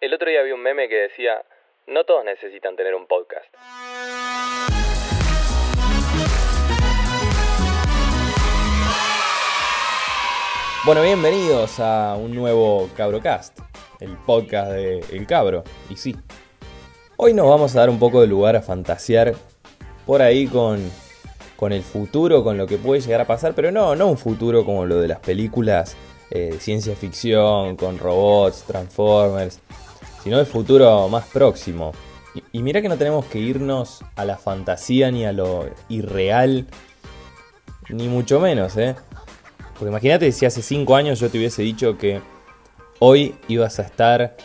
El otro día vi un meme que decía, no todos necesitan tener un podcast. Bueno, bienvenidos a un nuevo Cabrocast, el podcast de El Cabro. Y sí, hoy nos vamos a dar un poco de lugar a fantasear por ahí con, con el futuro, con lo que puede llegar a pasar, pero no, no un futuro como lo de las películas eh, ciencia ficción, con robots, transformers, sino el futuro más próximo. Y, mira que no tenemos que irnos a la fantasía ni a lo irreal, ni mucho menos, ¿eh? Porque imagínate si hace 5 años yo te hubiese dicho que hoy ibas a estar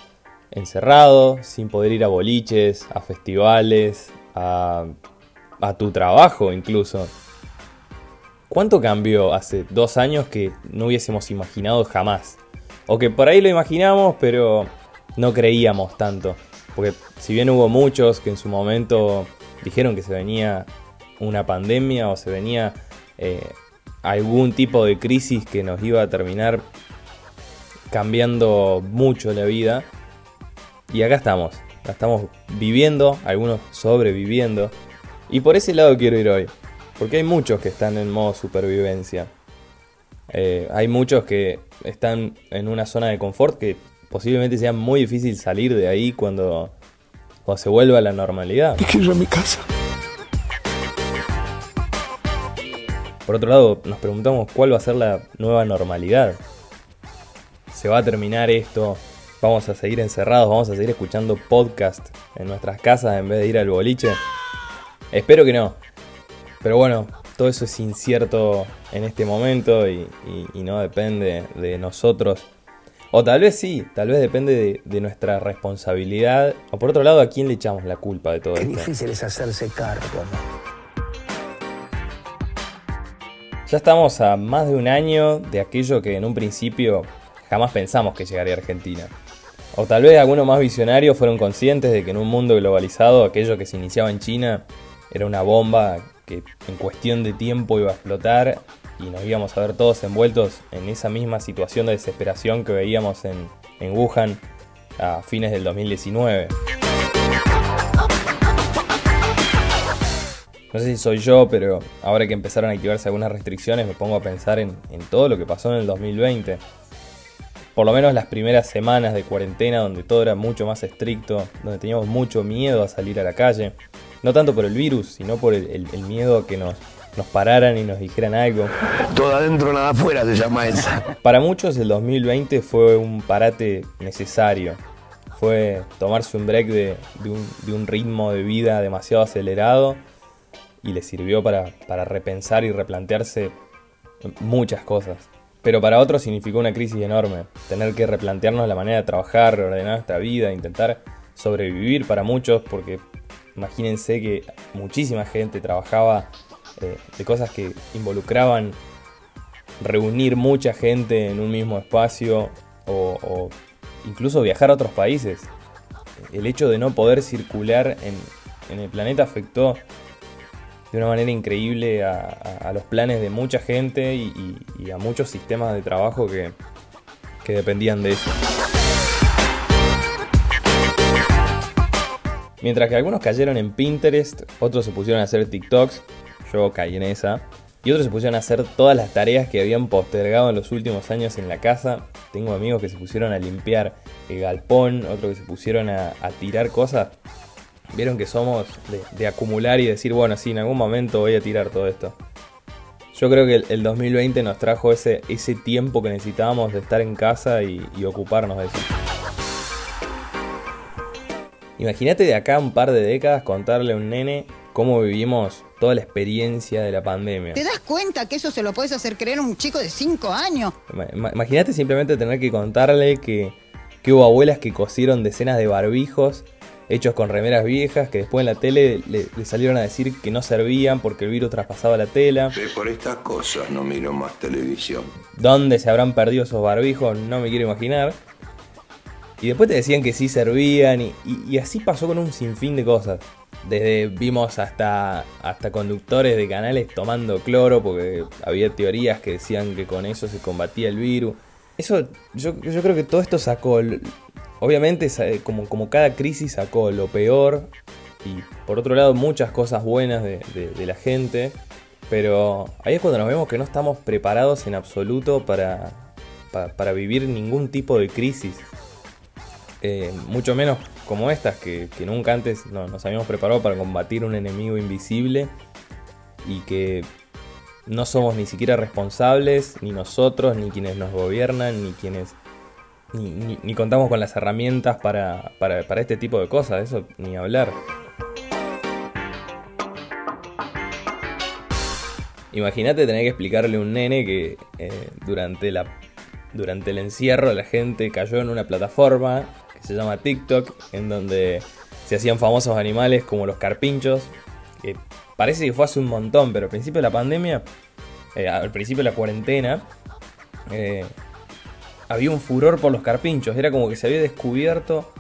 encerrado, sin poder ir a boliches, a festivales, a, a tu trabajo incluso. ¿Cuánto cambió hace dos años que no hubiésemos imaginado jamás? O que por ahí lo imaginamos, pero no creíamos tanto. Porque si bien hubo muchos que en su momento dijeron que se venía una pandemia o se venía eh, algún tipo de crisis que nos iba a terminar cambiando mucho la vida. Y acá estamos, la estamos viviendo, algunos sobreviviendo. Y por ese lado quiero ir hoy. Porque hay muchos que están en modo supervivencia. Eh, hay muchos que están en una zona de confort que posiblemente sea muy difícil salir de ahí cuando, cuando se vuelva a la normalidad. A mi casa. Por otro lado, nos preguntamos cuál va a ser la nueva normalidad. ¿Se va a terminar esto? ¿Vamos a seguir encerrados? ¿Vamos a seguir escuchando podcast en nuestras casas en vez de ir al boliche? Espero que no. Pero bueno, todo eso es incierto en este momento y, y- y no depende de nosotros. O tal vez sí, tal vez depende de, de nuestra responsabilidad. O por otro lado, ¿a quién le echamos la culpa de todo Qué esto? difícil es hacerse cargo, ¿no? Ya estamos a más de un año de aquello que en un principio jamás pensamos que llegaría a Argentina. O tal vez algunos más visionarios fueron conscientes de que en un mundo globalizado aquello que se iniciaba en China era una bomba que en cuestión de tiempo iba a explotar y nos íbamos a ver todos envueltos en esa misma situación de desesperación que veíamos en, en Wuhan a fines del 2019. No sé si soy yo, pero ahora que empezaron a activarse algunas restricciones me pongo a pensar en, en todo lo que pasó en el 2020. Por lo menos las primeras semanas de cuarentena donde todo era mucho más estricto, donde teníamos mucho miedo a salir a la calle. No tanto por el virus, sino por el, el- el miedo que nos, nos pararan y nos dijeran algo. Todo adentro, nada afuera se llama esa. Para muchos el 2020 fue un parate necesario. Fue tomarse un break de, de un, de un ritmo de vida demasiado acelerado y les sirvió para, para repensar y replantearse muchas cosas. Pero para otros significó una crisis enorme. Tener que replantearnos la manera de trabajar, reordenar nuestra vida, intentar sobrevivir para muchos, porque imagínense que muchísima gente trabajaba de cosas que involucraban reunir mucha gente en un mismo espacio o, incluso viajar a otros países. El hecho de no poder circular en, el planeta afectó de una manera increíble a, los planes de mucha gente y, y- y a muchos sistemas de trabajo que, que dependían de eso. Mientras que algunos cayeron en Pinterest, otros se pusieron a hacer TikToks, yo caí en esa, y otros se pusieron a hacer todas las tareas que habían postergado en los últimos años en la casa. Tengo amigos que se pusieron a limpiar el galpón, otros que se pusieron a, tirar cosas. Vieron que somos de, acumular y decir, bueno, sí, en algún momento voy a tirar todo esto. Yo creo que el, el 2020 nos trajo ese, ese tiempo que necesitábamos de estar en casa y, y ocuparnos de eso. Imagínate de acá un par de décadas contarle a un nene cómo vivimos toda la experiencia de la pandemia. ¿Te das cuenta que eso se lo puedes hacer creer a un chico de 5 años? Ima- ima- Imagínate simplemente tener que contarle que, que hubo abuelas que cosieron decenas de barbijos hechos con remeras viejas que después en la tele le, le salieron a decir que no servían porque el virus traspasaba la tela. Sí, por estas cosas no miro más televisión. ¿Dónde se habrán perdido esos barbijos? No me quiero imaginar. Y después te decían que sí servían y, y- así pasó con un sinfín de cosas. Desde vimos hasta, hasta conductores de canales tomando cloro porque había teorías que decían que con eso se combatía el virus. Eso, yo, creo que todo esto sacó obviamente como, como cada crisis sacó lo peor y por otro lado muchas cosas buenas de, la gente, pero ahí es cuando nos vemos que no estamos preparados en absoluto para, para, vivir ningún tipo de crisis. Eh, mucho menos como estas, que, nunca antes nos habíamos preparado para combatir un enemigo invisible y que no somos ni siquiera responsables, ni nosotros, ni quienes nos gobiernan, ni quienes... Ni, contamos con las herramientas para, para, este tipo de cosas, eso ni hablar. Imagínate tener que explicarle a un nene que eh, durante, la, durante el encierro la gente cayó en una plataforma se llama TikTok, en donde se hacían famosos animales como los carpinchos, que parece que fue hace un montón, pero al principio de la pandemia, eh, al principio de la cuarentena, eh, había un furor por los carpinchos. Era como que se había descubierto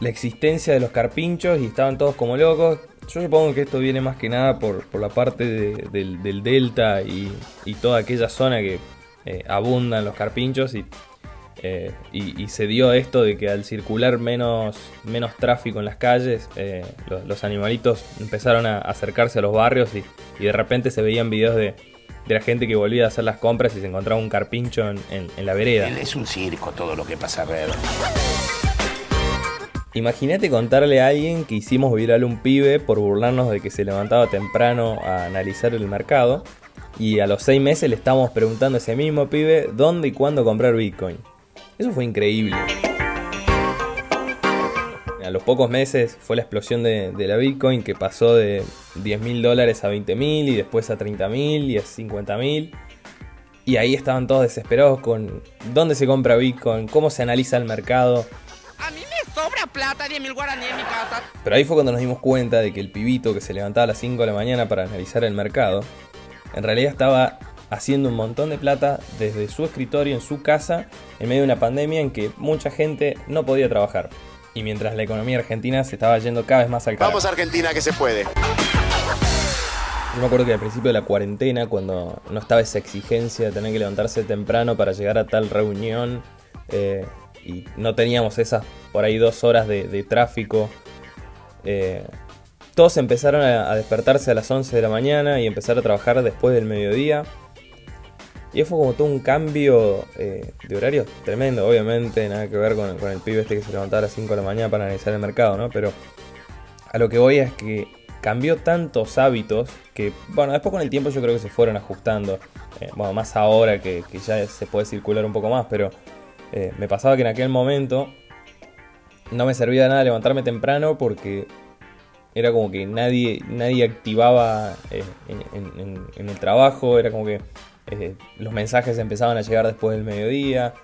la existencia de los carpinchos y estaban todos como locos. Yo supongo que esto viene más que nada por, la parte del, delta y, toda aquella zona que eh, abundan los carpinchos y eh, y, se dio esto de que al circular menos, menos tráfico en las calles, eh, los, animalitos empezaron a acercarse a los barrios y, de repente se veían videos de, la gente que volvía a hacer las compras y se encontraba un carpincho en, la vereda. Es un circo todo lo que pasa alrededor. Imagínate contarle a alguien que hicimos viral un pibe por burlarnos de que se levantaba temprano a analizar el mercado y a los seis meses le estábamos preguntando a ese mismo pibe dónde y cuándo comprar Bitcoin. Eso fue increíble. A los pocos meses fue la explosión de, la Bitcoin que pasó de 10 mil dólares a 20 mil y después a 30 mil y a 50 mil. Y ahí estaban todos desesperados con dónde se compra Bitcoin, cómo se analiza el mercado. A mí me sobra plata, 10 mil guaraní en mi casa. Pero ahí fue cuando nos dimos cuenta de que el pibito que se levantaba a las 5 de la mañana para analizar el mercado, en realidad estaba haciendo un montón de plata desde su escritorio en su casa en medio de una pandemia en que mucha gente no podía trabajar. Y mientras la economía argentina se estaba yendo cada vez más al carajo. Vamos a Argentina que se puede. Yo me acuerdo que al principio de la cuarentena, cuando no estaba esa exigencia de tener que levantarse temprano para llegar a tal reunión, eh, y no teníamos esas por ahí dos horas de, tráfico, eh, todos empezaron a, a, despertarse a las 11 de la mañana y empezar a trabajar después del mediodía. Y fue como todo un cambio eh, de horario tremendo, obviamente, nada que ver con, el pibe este que se levantaba a las 5 de la mañana para analizar el mercado, ¿no? Pero a lo que voy es que cambió tantos hábitos que, bueno, después con el tiempo yo creo que se fueron ajustando. Eh, bueno, más ahora que, ya se puede circular un poco más, pero eh, me pasaba que en aquel momento no me servía de nada levantarme temprano porque era como que nadie, nadie activaba en el trabajo, era como que eh, los mensajes empezaban a llegar después del mediodía.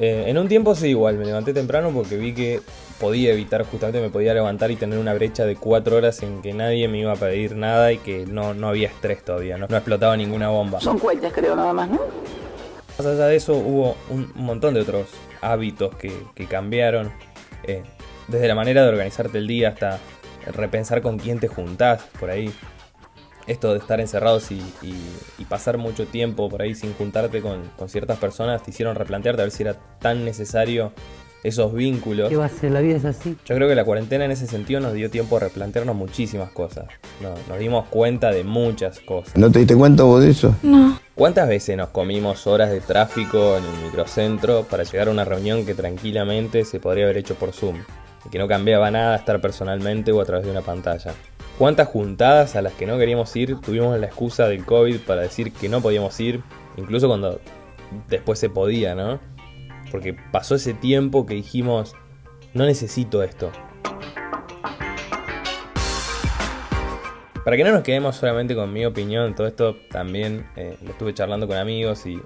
Eh, en un tiempo sí, igual, me levanté temprano porque vi que podía evitar, justamente me podía levantar y tener una brecha de 4 horas en que nadie me iba a pedir nada y que no, no había estrés todavía, no, explotaba ninguna bomba. Son cuentas, creo, nada más, ¿no? Más allá de eso, hubo un, montón de otros hábitos que, cambiaron. Eh, desde la manera de organizarte el día hasta repensar con quién te juntás por ahí esto de estar encerrados y, pasar mucho tiempo por ahí sin juntarte con, ciertas personas te hicieron replantearte a ver si era tan necesario esos vínculos. ¿Qué va a ser? La vida es así. Yo creo que la cuarentena en ese sentido nos dio tiempo a replantearnos muchísimas cosas. nos dimos cuenta de muchas cosas. ¿No te diste cuenta vos de eso? No. ¿Cuántas veces nos comimos horas de tráfico en el microcentro para llegar a una reunión que tranquilamente se podría haber hecho por Zoom? Y que no cambiaba nada estar personalmente o a través de una pantalla. ¿Cuántas juntadas a las que no queríamos ir tuvimos la excusa del COVID para decir que no podíamos ir? Incluso cuando después se podía, ¿no? Porque pasó ese tiempo que dijimos, no necesito esto. Para que no nos quedemos solamente con mi opinión, todo esto también eh, lo estuve charlando con amigos y,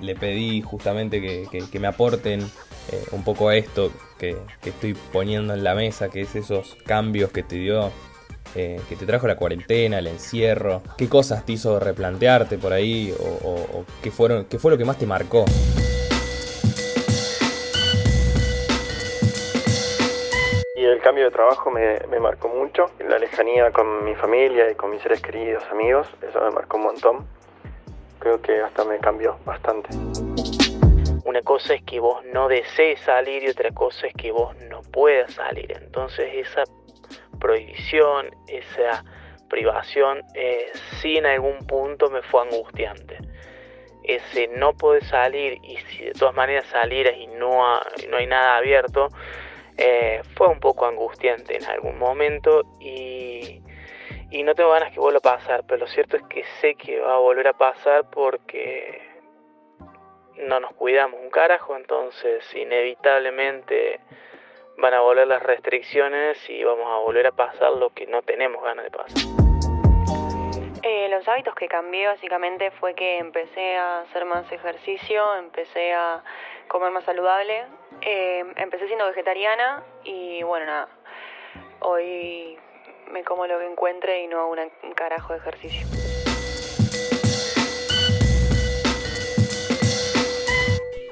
le pedí justamente que, me aporten eh, un poco a esto que, que, estoy poniendo en la mesa, que es esos cambios que te dio eh, que te trajo la cuarentena, el encierro, qué cosas te hizo replantearte por ahí o, qué, fueron, qué fue lo que más te marcó. Y el cambio de trabajo me, me, marcó mucho. La lejanía con mi familia y con mis seres queridos, amigos, eso me marcó un montón. Creo que hasta me cambió bastante. una cosa es que vos no desees salir y otra cosa es que vos no puedas salir. Entonces esa prohibición, esa privación, eh, sí en algún punto me fue angustiante. Ese no poder salir y si de todas maneras salieras y no, no hay nada abierto, eh, fue un poco angustiante en algún momento y, y no tengo ganas que vuelva a pasar, pero lo cierto es que sé que va a volver a pasar porque no nos cuidamos un carajo, entonces inevitablemente van a volver las restricciones y vamos a volver a pasar lo que no tenemos ganas de pasar. Eh, los hábitos que cambié básicamente fue que empecé a hacer más ejercicio, empecé a comer más saludable, eh, empecé siendo vegetariana y bueno, nada, hoy me como lo que encuentre y no hago un carajo de ejercicio.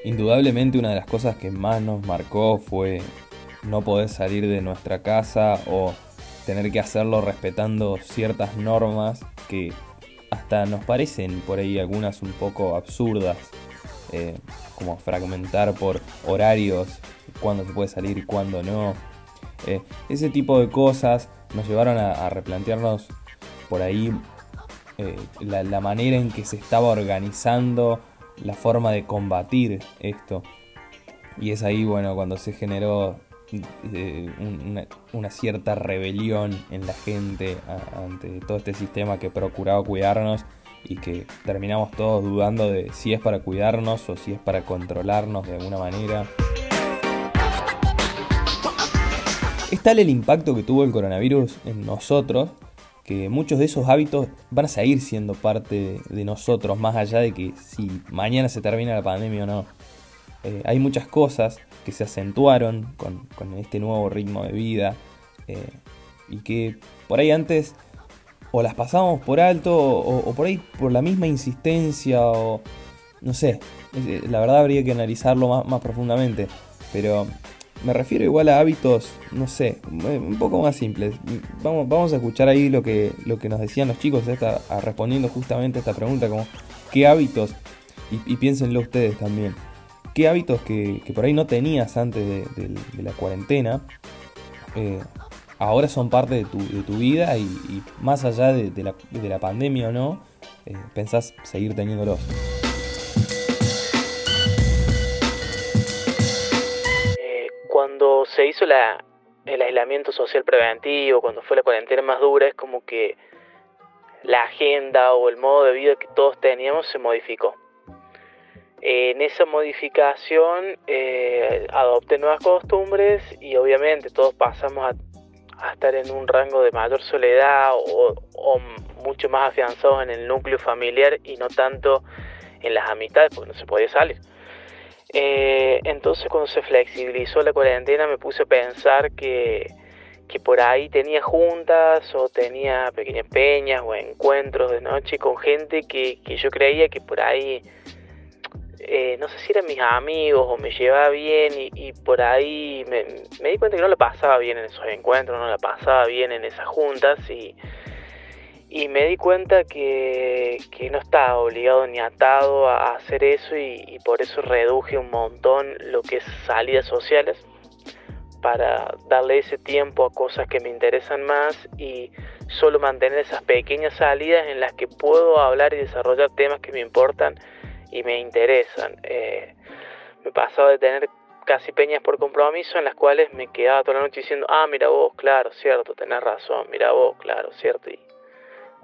Indudablemente una de las cosas que más nos marcó fue no poder salir de nuestra casa o tener que hacerlo respetando ciertas normas que hasta nos parecen por ahí algunas un poco absurdas, eh, como fragmentar por horarios, cuándo se puede salir y cuándo no. Eh, ese tipo de cosas nos llevaron a, replantearnos por ahí eh, la manera en que se estaba organizando la forma de combatir esto. Y es ahí, bueno, cuando se generó eh, una, cierta rebelión en la gente ante todo este sistema que procuraba cuidarnos y que terminamos todos dudando de si es para cuidarnos o si es para controlarnos de alguna manera. Es tal el impacto que tuvo el coronavirus en nosotros que muchos de esos hábitos van a seguir siendo parte de nosotros, más allá de que si mañana se termina la pandemia o no. Eh, hay muchas cosas que se acentuaron con, este nuevo ritmo de vida eh, y que por ahí antes o las pasábamos por alto o, por ahí por la misma insistencia o no sé, eh, la verdad habría que analizarlo más, más profundamente, pero me refiero igual a hábitos, no sé, un poco más simples. Vamos, vamos a escuchar ahí lo que, lo que nos decían los chicos, esta, respondiendo justamente a esta pregunta, como qué hábitos, y, piénsenlo ustedes también, qué hábitos que, por ahí no tenías antes de, la cuarentena, eh, ahora son parte de tu, vida y, más allá de, la, pandemia o no, eh, pensás seguir teniéndolos. cuando se hizo el aislamiento social preventivo, cuando fue la cuarentena más dura, es como que la agenda o el modo de vida que todos teníamos se modificó. En esa modificación eh, adopté nuevas costumbres y obviamente todos pasamos a, estar en un rango de mayor soledad o, mucho más afianzados en el núcleo familiar y no tanto en las amistades porque no se podía salir. Eh, entonces cuando se flexibilizó la cuarentena me puse a pensar que, que por ahí tenía juntas o tenía pequeñas peñas o encuentros de noche con gente que, que yo creía que por ahí, eh, no sé si eran mis amigos o me llevaba bien y, y por ahí me, di cuenta que no la pasaba bien en esos encuentros, no la pasaba bien en esas juntas y y me di cuenta que, no estaba obligado ni atado a hacer eso y, por eso reduje un montón lo que es salidas sociales para darle ese tiempo a cosas que me interesan más y solo mantener esas pequeñas salidas en las que puedo hablar y desarrollar temas que me importan y me interesan. Eh, me pasaba de tener casi peñas por compromiso en las cuales me quedaba toda la noche diciendo, ah, mira vos, claro, cierto, tenés razón, mira vos, claro, cierto, y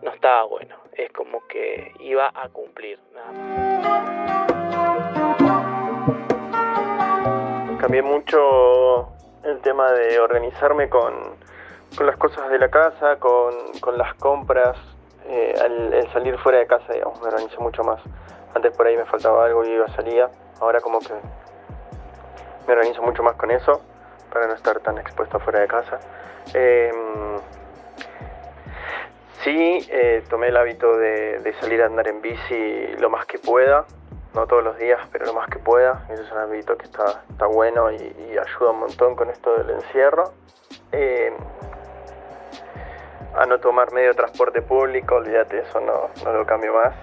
no estaba bueno. Es como que iba a cumplir. Cambié mucho el tema de organizarme con, con las cosas de la casa, con, con las compras, eh, el, salir fuera de casa, digamos, me organizé mucho más. Antes por ahí me faltaba algo y iba a salir, ahora como que me organizo mucho más con eso para no estar tan expuesto fuera de casa. Eh, Sí, eh, tomé el hábito de, salir a andar en bici lo más que pueda, no todos los días, pero lo más que pueda. Eso es un hábito que está, bueno y, ayuda un montón con esto del encierro. Eh, a no tomar medio transporte público, olvídate, eso no, no lo cambio más.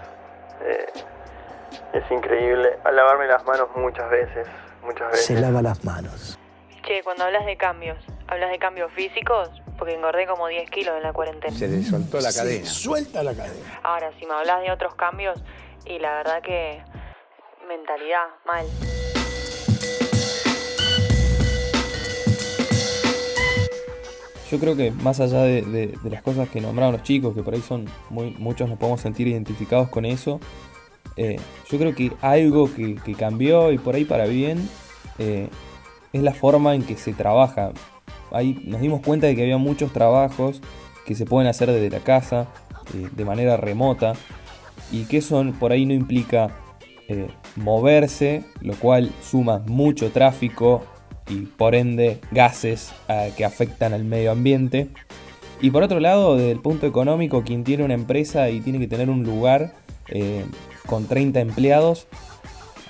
Es increíble. A lavarme las manos muchas veces, muchas veces. Se lava las manos. Che, cuando hablas de cambios, ¿hablas de cambios físicos? Porque engordé como 10 kilos en la cuarentena. Se le soltó la cadena. Suelta la cadena. Ahora, si me hablas de otros cambios, y la verdad que mentalidad, mal. Yo creo que más allá de, de- de las cosas que nombraron los chicos, que por ahí son muy, muchos nos podemos sentir identificados con eso, eh, yo creo que algo que, cambió y por ahí para bien eh, es la forma en que se trabaja. Ahí nos dimos cuenta de que había muchos trabajos que se pueden hacer desde la casa, eh, de manera remota, y que eso por ahí no implica moverse, lo cual suma mucho tráfico y por ende gases que afectan al medio ambiente. Y por otro lado, desde el punto económico, quien tiene una empresa y tiene que tener un lugar con 30 empleados,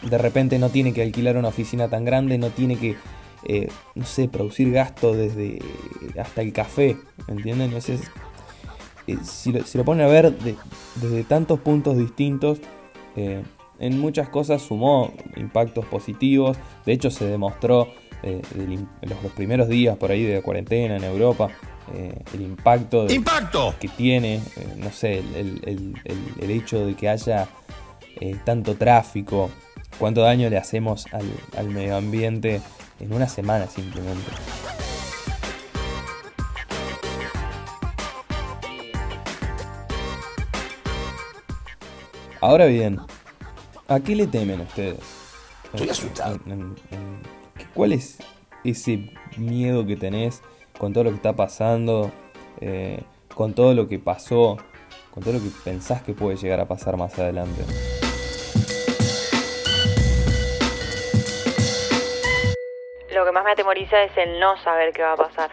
de repente no tiene que alquilar una oficina tan grande, no tiene que, eh, no sé, producir gasto desde hasta el café, ¿entienden? Entonces, eh, si, lo, si lo ponen a ver de- desde tantos puntos distintos, eh, en muchas cosas sumó impactos positivos. De hecho, se demostró eh, en los, los primeros días por ahí de la cuarentena en Europa eh, el impacto de- ¡Impacto! que tiene, eh, no sé, el, el- el- el- el hecho de que haya eh, tanto tráfico, cuánto daño le hacemos al, al medio ambiente en una semana simplemente. Ahora bien, ¿a qué le temen ustedes? Estoy asustado. ¿Cuál es ese miedo que tenés con todo lo que está pasando? eh, con todo lo que pasó, con todo lo que pensás que puede llegar a pasar más adelante. Me atemoriza es el no saber qué va a pasar.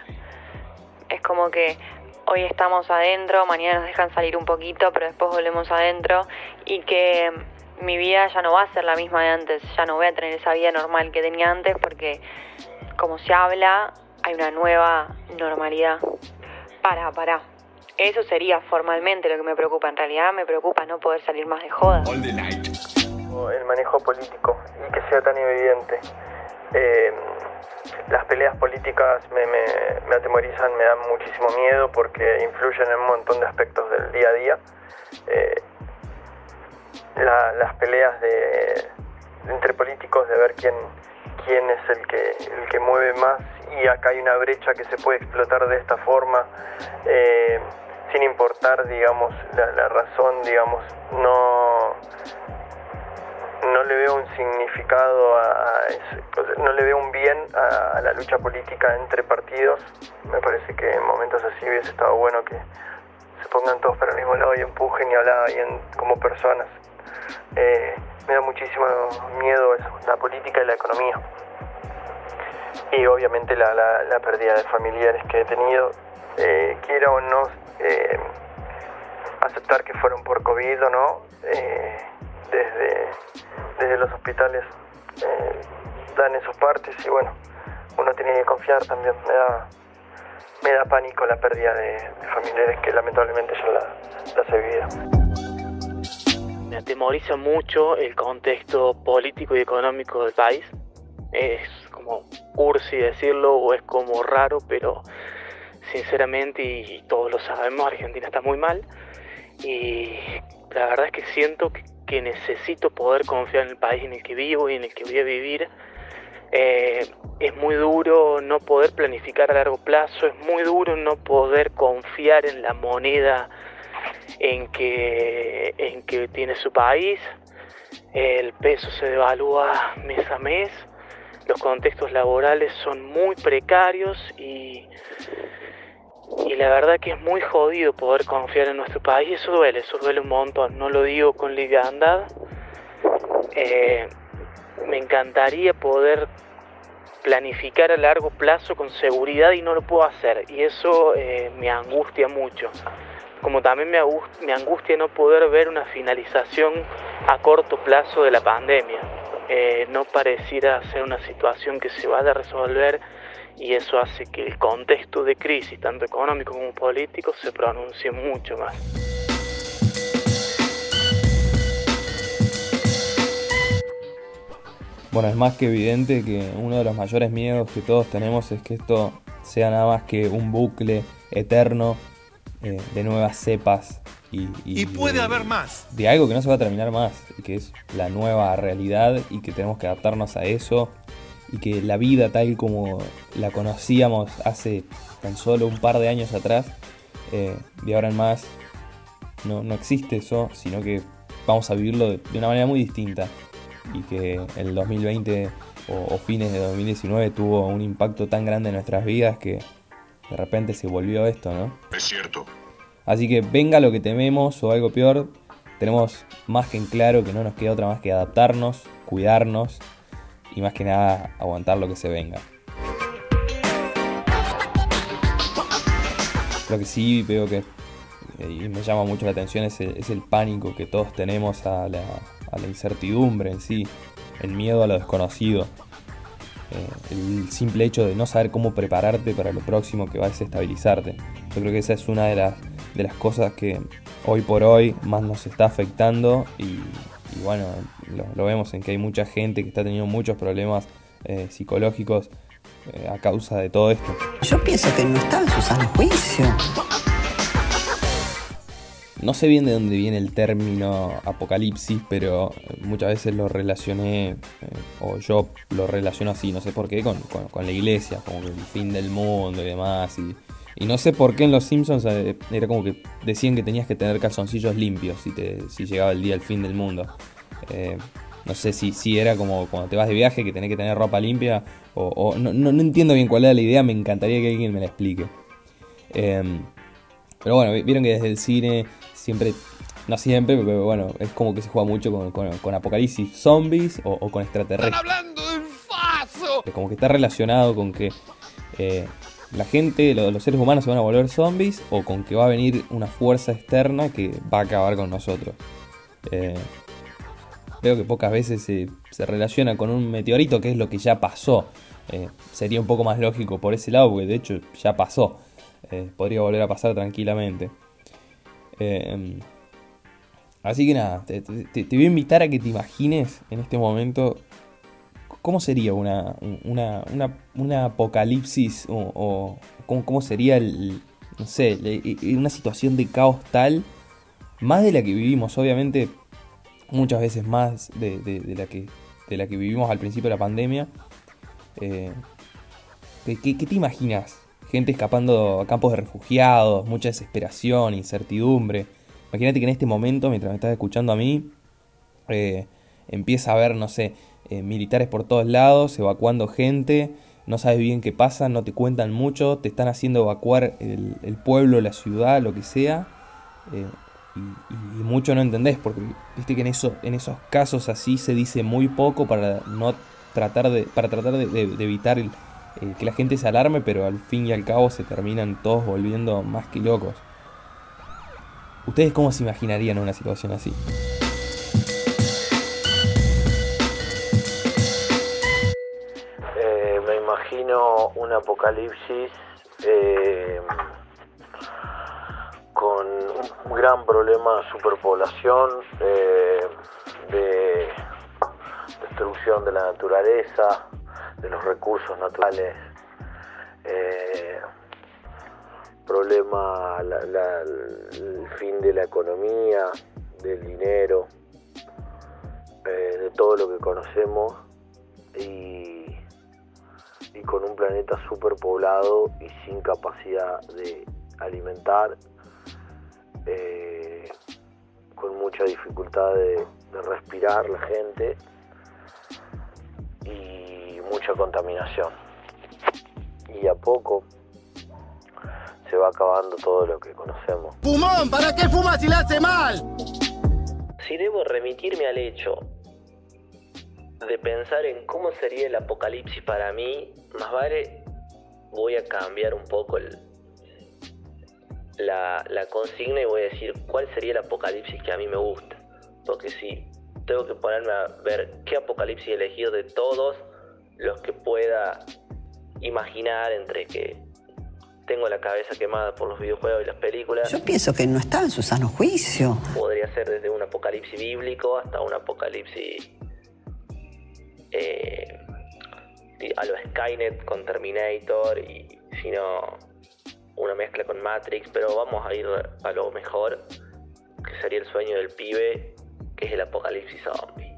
Es como que hoy estamos adentro, mañana nos dejan salir un poquito, pero después volvemos adentro y que mi vida ya no va a ser la misma de antes, ya no voy a tener esa vida normal que tenía antes porque como se habla, hay una nueva normalidad. Para, para. Eso sería formalmente lo que me preocupa. En realidad me preocupa no poder salir más de joda. All the night. el manejo político y que sea tan evidente. Eh, las peleas políticas me, me- me atemorizan, me dan muchísimo miedo porque influyen en un montón de aspectos del día a día. Eh, la- las peleas de, entre políticos de ver quién, quién es el que, el que mueve más y acá hay una brecha que se puede explotar de esta forma. eh, sin importar, digamos, la, la razón, digamos, no, no le veo un significado a, no le veo un bien a, la lucha política entre partidos. Me parece que en momentos así hubiese estado bueno que se pongan todos para el mismo lado y empujen y hablen como personas. Eh, me da muchísimo miedo eso, la política y la economía. Y obviamente la, la, la pérdida de familiares que he tenido, eh, quiera o no eh, aceptar que fueron por COVID o no, eh, desde, desde los hospitales eh, dan esos partes y bueno, uno tiene que confiar también. Me da, me da pánico la pérdida de, familiares que lamentablemente ya la, las he vivido. Me atemoriza mucho el contexto político y económico del país. Es como cursi decirlo o es como raro, pero sinceramente, y todos lo sabemos, Argentina está muy mal. Y la verdad es que siento que, que necesito poder confiar en el país en el que vivo y en el que voy a vivir. Eh, es muy duro no poder planificar a largo plazo, es muy duro no poder confiar en la moneda en que, en que tiene su país. El peso se devalúa mes a mes. Los contextos laborales son muy precarios y, y la verdad que es muy jodido poder confiar en nuestro país. Eso duele, eso duele un montón. No lo digo con liviandad. Eh, me encantaría poder planificar a largo plazo con seguridad y no lo puedo hacer. Y eso eh, me angustia mucho como también me, angustia no poder ver una finalización a corto plazo de la pandemia. Eh, no pareciera ser una situación que se vaya a resolver y eso hace que el contexto de crisis, tanto económico como político, se pronuncie mucho más. Bueno, es más que evidente que uno de los mayores miedos que todos tenemos es que esto sea nada más que un bucle eterno eh, de nuevas cepas y, y, puede haber más. De algo que no se va a terminar más y que es la nueva realidad y que tenemos que adaptarnos a eso y que la vida tal como la conocíamos hace tan solo un par de años atrás, eh, de ahora en más, no, no existe eso, sino que vamos a vivirlo de, una manera muy distinta y que el 2020 o, o, fines de 2019 tuvo un impacto tan grande en nuestras vidas que de repente se volvió esto, ¿no? Es cierto. Así que venga lo que tememos o algo peor, tenemos más que en claro que no nos queda otra más que adaptarnos, cuidarnos y más que nada aguantar lo que se venga. Lo que sí veo que y me llama mucho la atención es el, pánico que todos tenemos a la, incertidumbre en sí, el miedo a lo desconocido, eh, el simple hecho de no saber cómo prepararte para lo próximo que va a desestabilizarte. Yo creo que esa es una de las, de las cosas que hoy por hoy más nos está afectando y, bueno, lo, vemos en que hay mucha gente que está teniendo muchos problemas eh, psicológicos eh, a causa de todo esto. Yo pienso que no está en su sano juicio. No sé bien de dónde viene el término apocalipsis, pero muchas veces lo relacioné, eh, o yo lo relaciono así, no sé por qué, con, la iglesia, como el fin del mundo y demás. Y, no sé por qué en Los Simpsons eh, era como que decían que tenías que tener calzoncillos limpios si, te, si llegaba el día del fin del mundo. Eh, no sé si, si era como cuando te vas de viaje que tenés que tener ropa limpia, o, no, no, entiendo bien cuál era la idea, me encantaría que alguien me la explique. Em, pero bueno, vieron que desde el cine siempre, no siempre, pero bueno, es como que se juega mucho con, apocalipsis zombies o, con extraterrestres. ¡Están hablando del faso! Es como que está relacionado con que eh, la gente, los, seres humanos se van a volver zombies o con que va a venir una fuerza externa que va a acabar con nosotros. Eh, veo que pocas veces se, relaciona con un meteorito, que es lo que ya pasó. Eh, sería un poco más lógico por ese lado, porque de hecho ya pasó. podría volver a pasar tranquilamente. Em, así que nada, te, voy a invitar a que te imagines en este momento cómo sería una, una, apocalipsis o, cómo, sería el, no sé, una situación de caos tal, más de la que vivimos, obviamente muchas veces más de, la, que, de la que vivimos al principio de la pandemia. Eh, ¿qué, te imaginas? gente escapando a campos de refugiados, mucha desesperación, incertidumbre. Imagínate que en este momento, mientras me estás escuchando a mí, eh, empieza a haber, no sé, eh, militares por todos lados, evacuando gente, no sabes bien qué pasa, no te cuentan mucho, te están haciendo evacuar el, pueblo, la ciudad, lo que sea, eh, y, mucho no entendés, porque viste que en, eso, en esos casos así se dice muy poco para no tratar de, para tratar de evitar el, eh, que la gente se alarme, pero al fin y al cabo se terminan todos volviendo más que locos. ¿Ustedes cómo se imaginarían una situación así? Imagino un apocalipsis eh, con un gran problema de superpoblación, de destrucción de la naturaleza, de los recursos naturales, eh, problema, el fin de la economía, del dinero, eh, de todo lo que conocemos y, y con un planeta superpoblado y sin capacidad de alimentar, eh, con mucha dificultad de, de respirar la gente mucha contaminación. Y a poco se va acabando todo lo que conocemos. ¡Pumón! ¿Para qué fumas si le hace mal? Si debo remitirme al hecho de pensar en cómo sería el apocalipsis para mí, más vale voy a cambiar un poco el, la, la consigna y voy a decir cuál sería el apocalipsis que a mí me gusta. Porque si tengo que ponerme a ver qué apocalipsis he elegido de todos, los que pueda imaginar entre que tengo la cabeza quemada por los videojuegos y las películas. Yo pienso que no está en su sano juicio. Podría ser desde un apocalipsis bíblico hasta un apocalipsis eh, a lo Skynet con Terminator y sino una mezcla con Matrix, pero vamos a ir a lo mejor, que sería el sueño del pibe, que es el apocalipsis zombie.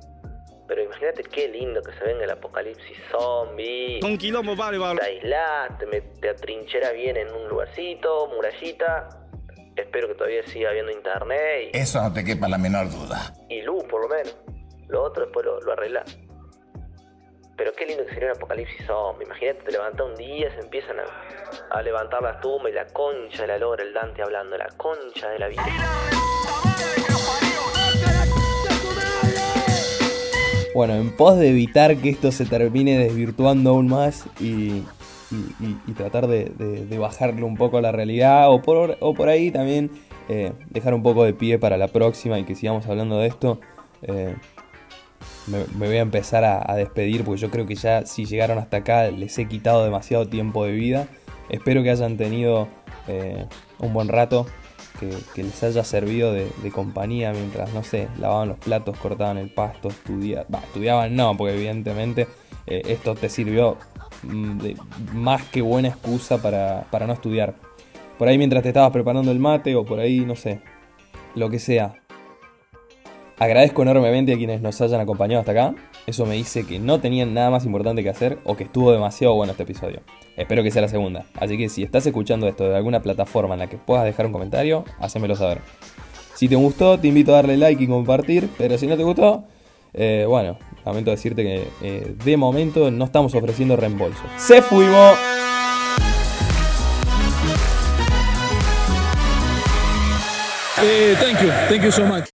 Pero imagínate qué lindo que se venga el apocalipsis zombie. Un quilombo, vale, vale. Te aislás, te, te atrincheras bien en un lugarcito, murallita. Espero que todavía siga habiendo internet y, Eso no te quepa la menor duda. y luz, por lo menos. Lo otro después lo, lo arreglás. Pero qué lindo que sería un apocalipsis zombie. Imagínate, te levantás un día, se empiezan a, levantar las tumbas y la concha de la lora, el Dante hablando, la concha de la vida. Bueno, en pos de evitar que esto se termine desvirtuando aún más y, y- tratar de, de- bajarle un poco la realidad o por, o por ahí también eh, dejar un poco de pie para la próxima y que sigamos hablando de esto, eh, me, voy a empezar a, despedir porque yo creo que ya si llegaron hasta acá les he quitado demasiado tiempo de vida. Espero que hayan tenido eh, un buen rato, que, les haya servido de, de compañía mientras, no sé, lavaban los platos, cortaban el pasto, estudiaban. estudiaban no, porque evidentemente eh, esto te sirvió mm, de más que buena excusa para, para no estudiar. Por ahí mientras te estabas preparando el mate o por ahí, no sé, lo que sea. Agradezco enormemente a quienes nos hayan acompañado hasta acá. Eso me dice que no tenían nada más importante que hacer o que estuvo demasiado bueno este episodio. Espero que sea la segunda. Así que si estás escuchando esto de alguna plataforma en la que puedas dejar un comentario, hacémelo saber. Si te gustó, te invito a darle like y compartir. Pero si no te gustó, eh, bueno, lamento decirte que eh, de momento no estamos ofreciendo reembolso. ¡Se fuimos! Eh, thank you, thank you so much.